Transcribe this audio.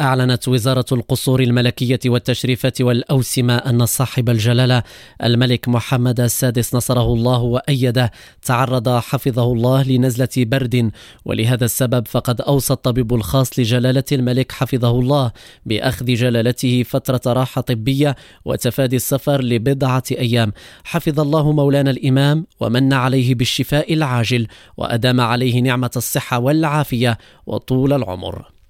أعلنت وزارة القصور الملكية والتشريفات والأوسمة أن صاحب الجلالة الملك محمد السادس نصره الله وأيده تعرض حفظه الله لنزلة برد. ولهذا السبب فقد أوصى الطبيب الخاص لجلالة الملك حفظه الله بأخذ جلالته فترة راحة طبية وتفادي السفر لبضعة أيام. حفظ الله مولانا الإمام ومن عليه بالشفاء العاجل وأدام عليه نعمة الصحة والعافية وطول العمر.